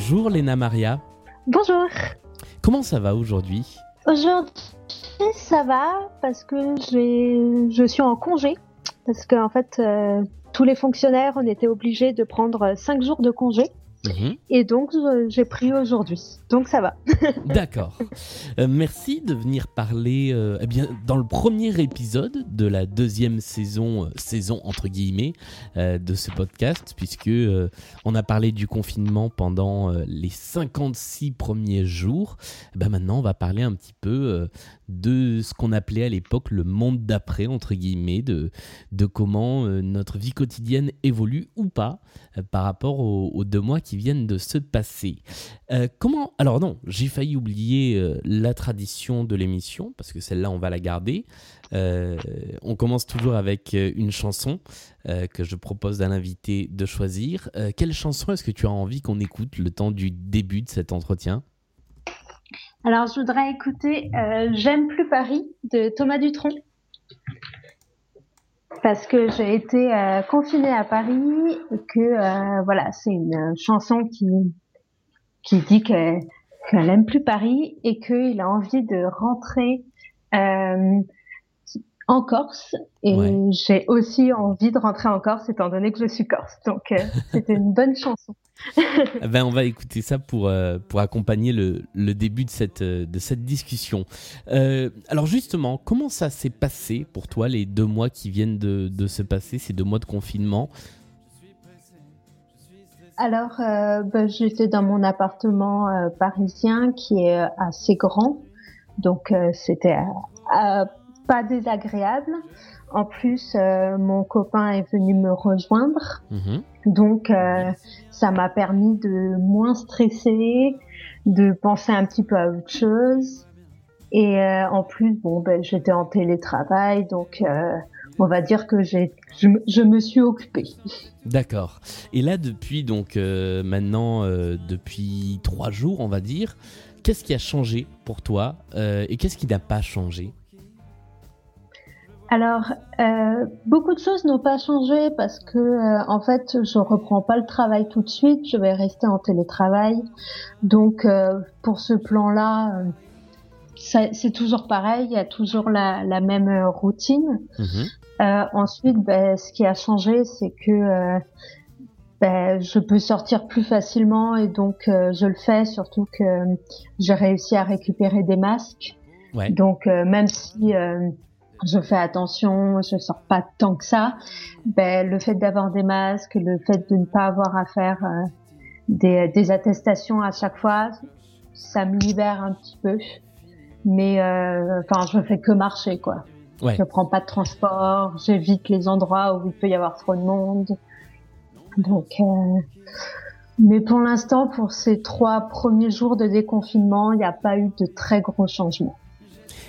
Bonjour Léna Maria. Bonjour. Comment ça va aujourd'hui? Aujourd'hui, ça va parce que je suis en congé. Parce qu'en fait, euh, tous les fonctionnaires, on était obligés de prendre 5 jours de congé. Mhm. Et donc, j'ai pris aujourd'hui. Donc, ça va. D'accord. Euh, merci de venir parler euh, eh bien, dans le premier épisode de la deuxième saison, euh, saison entre guillemets, de ce podcast, puisque on a parlé du confinement pendant les 56 premiers jours. Eh ben maintenant, on va parler un petit peu de ce qu'on appelait à l'époque le monde d'après, entre guillemets, de, de comment notre vie quotidienne évolue ou pas par rapport aux, deux mois qui viennent de se passer. Euh, comment Alors non, j'ai failli oublier euh, la tradition de l'émission, parce que celle-là, on va la garder. Euh, on commence toujours avec une chanson que je propose à l'invité de choisir. quelle chanson est-ce que tu as envie qu'on écoute le temps du début de cet entretien? Alors, je voudrais écouter J'aime plus Paris de Thomas Dutronc. Parce que j'ai été euh, confinée à Paris et que euh, voilà, c'est une chanson qui dit qu'elle qu'elle aime plus Paris et qu'il a envie de rentrer euh, en Corse et j'ai aussi envie de rentrer en Corse étant donné que je suis corse. Donc euh, c'était une bonne chanson. Eh ben, on va écouter ça pour, euh, pour accompagner le, le, début de cette, euh, de cette discussion. alors justement, comment ça s'est passé pour toi les deux mois qui viennent de, de se passer, ces deux mois de confinement? Alors, ben, j'étais dans mon appartement parisien qui est assez grand, donc c'était pas désagréable. En plus, euh, mon copain est venu me rejoindre. Mhm. Donc, euh, ça m'a permis de moins stresser, de penser un petit peu à autre chose. Et euh, en plus, bon, ben, j'étais en télétravail, donc on va dire que j'ai, je, je, me suis occupée. D'accord. Et là, depuis donc maintenant, depuis trois jours, on va dire, qu'est-ce qui a changé pour toi et qu'est-ce qui n'a pas changé? Alors, euh, beaucoup de choses n'ont pas changé parce que, euh, en fait, je reprends pas le travail tout de suite. Je vais rester en télétravail. Donc, euh, pour ce plan-là, c'est toujours pareil. Il y a toujours la, même routine. Mhm. ensuite, ben, ce qui a changé, c'est que ben, je peux sortir plus facilement et donc je le fais. Surtout que j'ai réussi à récupérer des masques. Donc, même si je fais attention, je sors pas tant que ça. Ben, le fait d'avoir des masques, le fait de ne pas avoir à faire euh, des, des, attestations à chaque fois, ça me libère un petit peu. Mais euh, enfin, je fais que marcher, quoi. Ouais. Je prends pas de transport, j'évite les endroits où il peut y avoir trop de monde. Donc, euh... mais pour l'instant, pour ces trois premiers jours de déconfinement, il n'y a pas eu de très gros changements.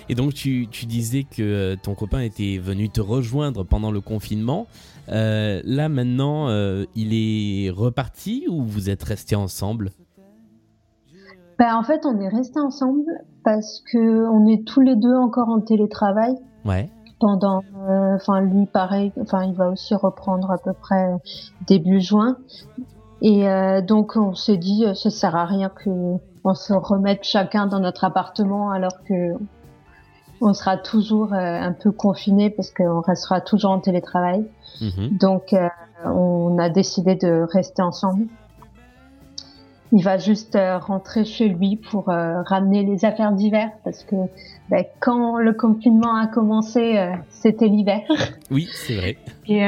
Et donc tu, disais que euh, ton copain était venu te rejoindre pendant le confinement. Euh, là maintenant, euh, il est reparti ou vous êtes restés ensemble? Ben, En fait, on est restés ensemble parce que on est tous les deux encore en télétravail. Ouais. Pendant, enfin lui pareil, enfin il va aussi reprendre à peu près début juin. Et donc on s'est dit, ça sert à rien que on se remette chacun dans notre appartement alors que on sera toujours euh, un peu confiné parce qu'on restera toujours en télétravail. Mhm. Donc, euh, on a décidé de rester ensemble. Il va juste euh, rentrer chez lui pour ramener les affaires d'hiver parce que ben, quand le confinement a commencé, c'était l'hiver. Oui, c'est vrai. Et,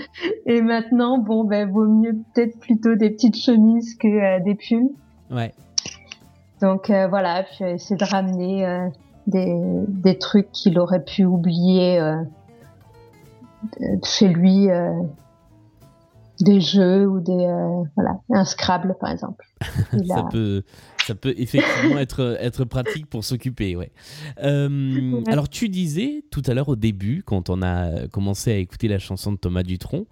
et maintenant, bon, ben, vaut mieux peut-être plutôt des petites chemises que des pulls. Ouais. Donc voilà, puis essayer de ramener des, trucs qu'il aurait pu oublier euh, chez lui, euh, des jeux ou des euh, voilà un Scrabble par exemple. ça peut ça peut effectivement être être pratique pour s'occuper, ouais. Alors tu disais tout à l'heure au début quand on a commencé à écouter la chanson de Thomas Dutronc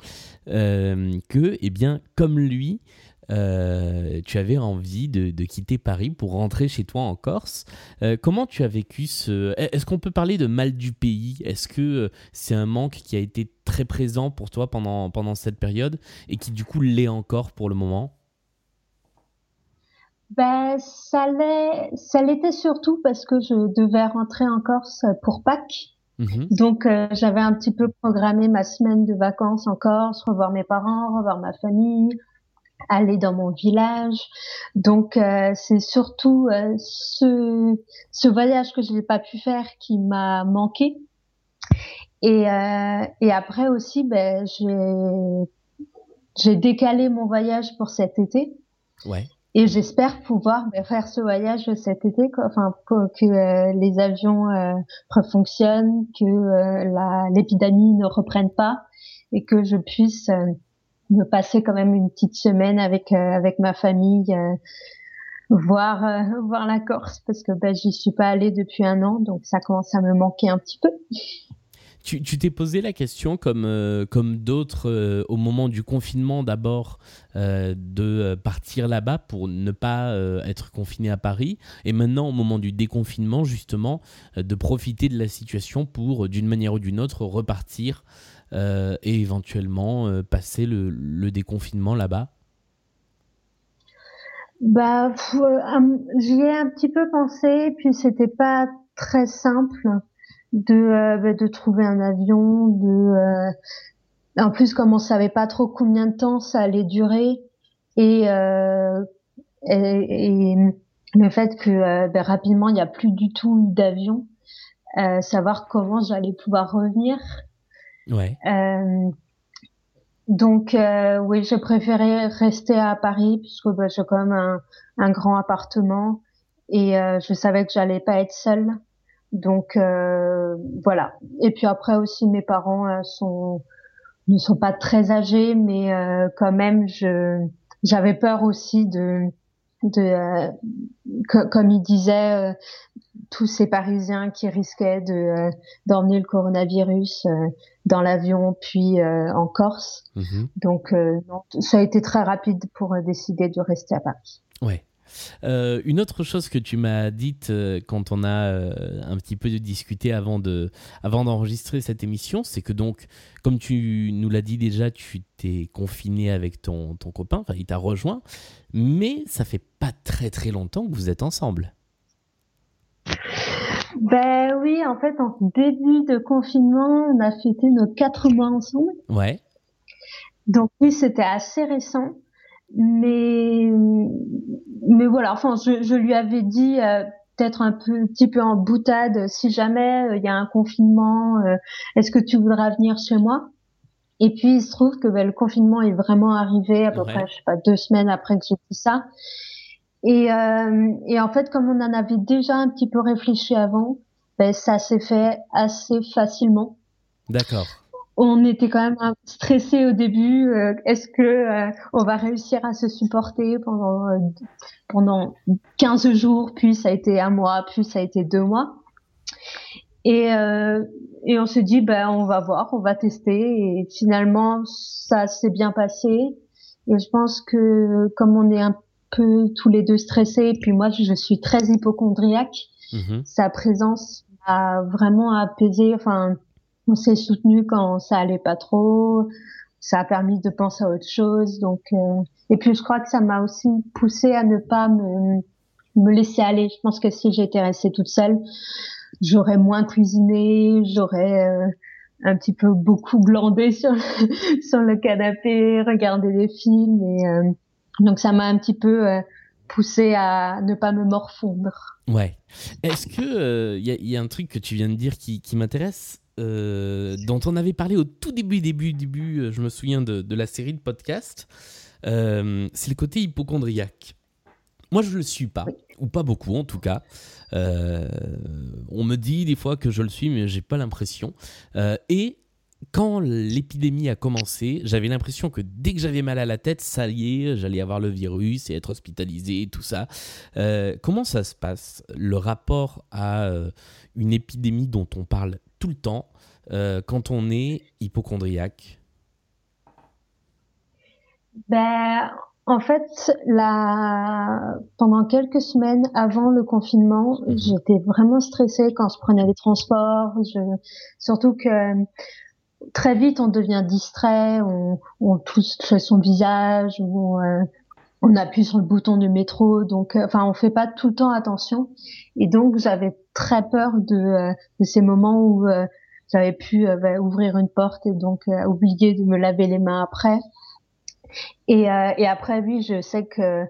que eh bien comme lui euh, tu avais envie de, quitter Paris pour rentrer chez toi en Corse. Euh, comment tu as vécu ce... Est-ce qu'on peut parler de mal du pays? Est-ce que euh, c'est un manque qui a été très présent pour toi pendant, pendant cette période et qui du coup l'est encore pour le moment? Ben, ça l'est, ça l'était surtout parce que je devais rentrer en Corse pour Pâques. Mhm. Donc, euh, j'avais un petit peu programmé ma semaine de vacances en Corse, revoir mes parents, revoir ma famille, aller dans mon village. Donc, euh, c'est surtout euh, ce, ce voyage que je n'ai pas pu faire qui m'a manqué. Et, et après aussi, ben, j'ai, j'ai décalé mon voyage pour cet été. Ouais. Et j'espère pouvoir ben, faire ce voyage cet été, quoi. enfin que, euh, les avions euh, refonctionnent, que euh, l'épidémie ne reprenne pas et que je puisse euh, me passer quand même une petite semaine avec avec ma famille, voir voir la Corse parce que ben j'y suis pas allée depuis un an, donc ça commence à me manquer un petit peu. Tu t'es posé la question, comme, euh, comme d'autres, euh, au moment du confinement d'abord, euh, de partir là-bas pour ne pas être confiné à Paris, et maintenant au moment du déconfinement, justement, de profiter de la situation pour, d'une manière ou d'une autre, repartir et éventuellement passer le, déconfinement là-bas bah, j'y ai un petit peu pensé, puis c'était pas très simple de, euh, bah, trouver un avion, euh, en plus comme on savait pas trop combien de temps ça allait durer et, euh, et, le fait que bah, rapidement il n'y a plus du tout eu d'avion, savoir comment j'allais pouvoir revenir. Ouais. donc oui, j'ai préféré rester à Paris puisque bah, j'ai quand même un, grand appartement et je savais que j'allais pas être seule. Donc euh, voilà. Et puis après aussi, mes parents euh, ne sont pas très âgés, mais euh, quand même, je j'avais peur aussi de de comme il disait tous ces Parisiens qui risquaient de d'emmener le coronavirus dans l'avion puis en Corse. Mm-hmm. Donc ça a été très rapide pour décider de rester à Paris. Ouais. Euh, une autre chose que tu m'as dite euh, quand on a euh, un petit peu discuté avant de, avant d'enregistrer cette émission, c'est que donc, comme tu nous l'as dit déjà, tu t'es confiné avec ton, ton copain, enfin il t'a rejoint, mais ça fait pas très très longtemps que vous êtes ensemble. Ben oui, en fait, en début de confinement, on a fêté nos quatre mois ensemble. Ouais. Donc oui, c'était assez récent mais mais voilà enfin je, je lui avais dit euh, peut-être un peu, petit peu en boutade si jamais euh, il y a un confinement euh, est-ce que tu voudras venir chez moi? Et puis il se trouve que ben, le confinement est vraiment arrivé à peu près je sais pas deux semaines après que j'ai dit ça et et en fait comme on en avait déjà un petit peu réfléchi avant ben ça s'est fait assez facilement d'accord on était quand même stressé au début. Euh, est-ce que euh, on va réussir à se supporter pendant euh, pendant 15 jours, puis ça a été un mois, puis ça a été deux mois. Et et on s'est dit ben on va voir, on va tester. Et finalement ça s'est bien passé. Et je pense que comme on est un peu tous les deux stressés, puis moi je suis très hypochondriaque, mm-hmm. sa présence a vraiment apaisé. Enfin on s'est soutenu quand ça allait pas trop. Ça a permis de penser à autre chose. Donc, euh, et puis je crois que ça m'a aussi poussé à ne pas me, me laisser aller. Je pense que si j'étais restée toute seule, j'aurais moins cuisiné, j'aurais euh, un petit peu beaucoup glandé sur sur le canapé, regardé des films. Et euh, donc ça m'a un petit peu poussé à ne pas me morfondre. Ouais. Est-ce que il y, y, a un truc que tu viens de dire qui, m'intéresse? Euh, dont on avait parlé au tout début, début, début, euh, je me souviens de, la série de podcasts, euh, c'est le côté hypochondriaque. Moi, je ne le suis pas, ou pas beaucoup en tout cas. on me dit des fois que je le suis, mais j'ai pas l'impression. et quand l'épidémie a commencé, j'avais l'impression que dès que j'avais mal à la tête, ça y est, j'allais avoir le virus et être hospitalisé, tout ça. comment ça se passe, le rapport à une épidémie dont on parle tout le temps euh, quand on est hypochondriaque? Ben, En fait, la... pendant quelques semaines avant le confinement, mhm. j'étais vraiment stressée quand je prenais les transports. Je... Surtout que très vite, on devient distrait, on, on touche son visage, on, euh, on appuie sur le bouton du métro, donc euh, enfin on fait pas tout le temps attention. Et donc j'avais très peur de, euh, de ces moments où euh, j'avais pu bah, ouvrir une porte et donc oublier de me laver les mains après. Et, et après oui, je sais que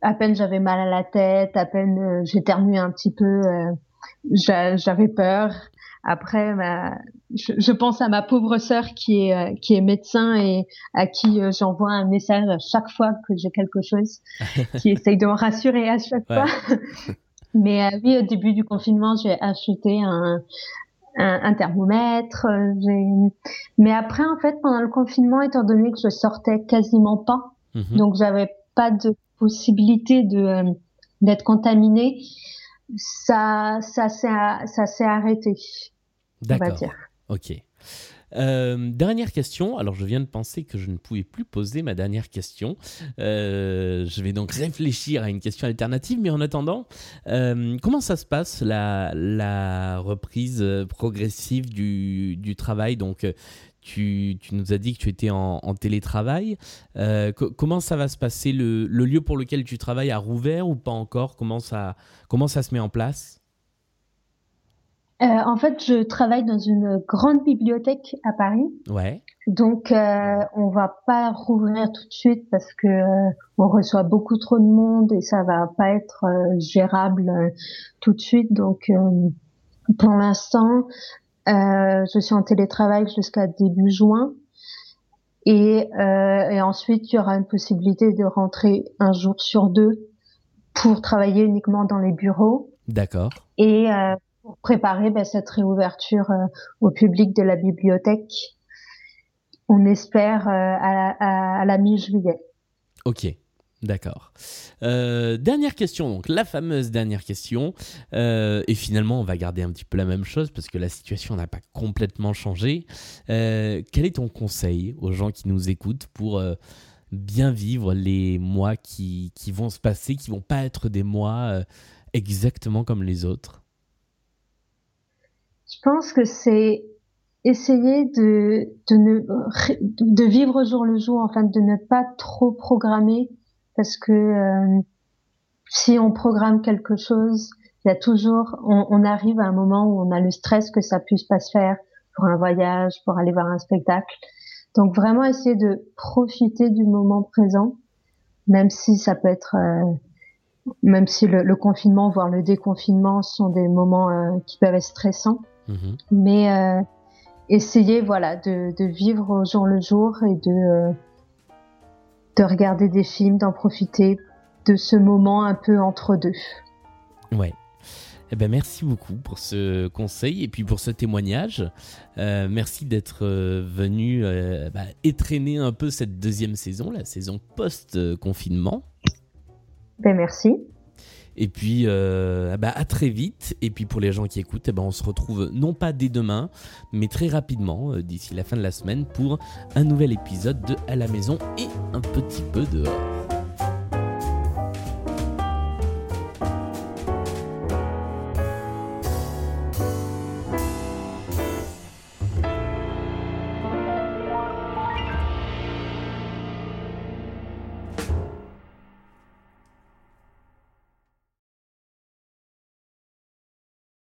à peine j'avais mal à la tête, à peine j'éternuais un petit peu, j'avais peur. Après, bah, je, pense à ma pauvre sœur qui est euh, qui est médecin et à qui euh, j'envoie un message à chaque fois que j'ai quelque chose, qui essaye de me rassurer à chaque fois. Mais euh, oui, au début du confinement, j'ai acheté un, un, thermomètre. Mais après, en fait, pendant le confinement, étant donné que je sortais quasiment pas, mhm. donc j'avais pas de possibilité de d'être contaminée ça, ça s'est, ça s'est arrêté. D'accord. Ok. Euh, dernière question. Alors, je viens de penser que je ne pouvais plus poser ma dernière question. Euh, je vais donc réfléchir à une question alternative. Mais en attendant, euh, comment ça se passe la, la reprise progressive du, du travail? Donc, tu, nous as dit que tu étais en, télétravail. Euh, comment ça va se passer le, lieu pour lequel tu travailles a rouvert ou pas encore? Comment ça, comment ça se met en place? Euh, En fait, je travaille dans une grande bibliothèque à Paris. Ouais. Donc, euh, on va pas rouvrir tout de suite parce que on reçoit beaucoup trop de monde et ça va pas être gérable tout de suite. Donc, pour l'instant, euh, je suis en télétravail jusqu'à début juin. Et, euh, et, ensuite, il y aura une possibilité de rentrer un jour sur deux pour travailler uniquement dans les bureaux. D'accord. Et euh, pour préparer ben, cette réouverture euh, au public de la bibliothèque, on espère euh, à, à, à la mi-juillet. Ok. D'accord. Euh, dernière question, donc la fameuse dernière question. Euh, et finalement, on va garder un petit peu la même chose parce que la situation n'a pas complètement changé. Euh, quel est ton conseil aux gens qui nous écoutent pour bien vivre les mois qui, qui, vont se passer, qui vont pas être des mois exactement comme les autres? Je pense que c'est essayer de, de, vivre jour le jour, enfin de ne pas trop programmer parce que euh, si on programme quelque chose, il y a toujours, on, arrive à un moment où on a le stress que ça puisse pas se faire pour un voyage, pour aller voir un spectacle. Donc vraiment essayer de profiter du moment présent, même si ça peut être, euh, même si le, confinement, voire le déconfinement sont des moments euh, qui peuvent être stressants, mm-hmm. mais essayer voilà de, de, vivre au jour le jour et de de regarder des films, d'en profiter de ce moment un peu entre deux. Ouais. Eh ben merci beaucoup pour ce conseil et puis pour ce témoignage. Euh, merci d'être euh, venu euh, bah, étraîner un peu cette deuxième saison, la saison post-confinement. Ben merci. Et puis, euh, bah, à très vite. Et puis, pour les gens qui écoutent, eh ben, on se retrouve non pas dès demain, mais très rapidement, euh, d'ici la fin de la semaine, pour un nouvel épisode de À la maison et un petit peu dehors.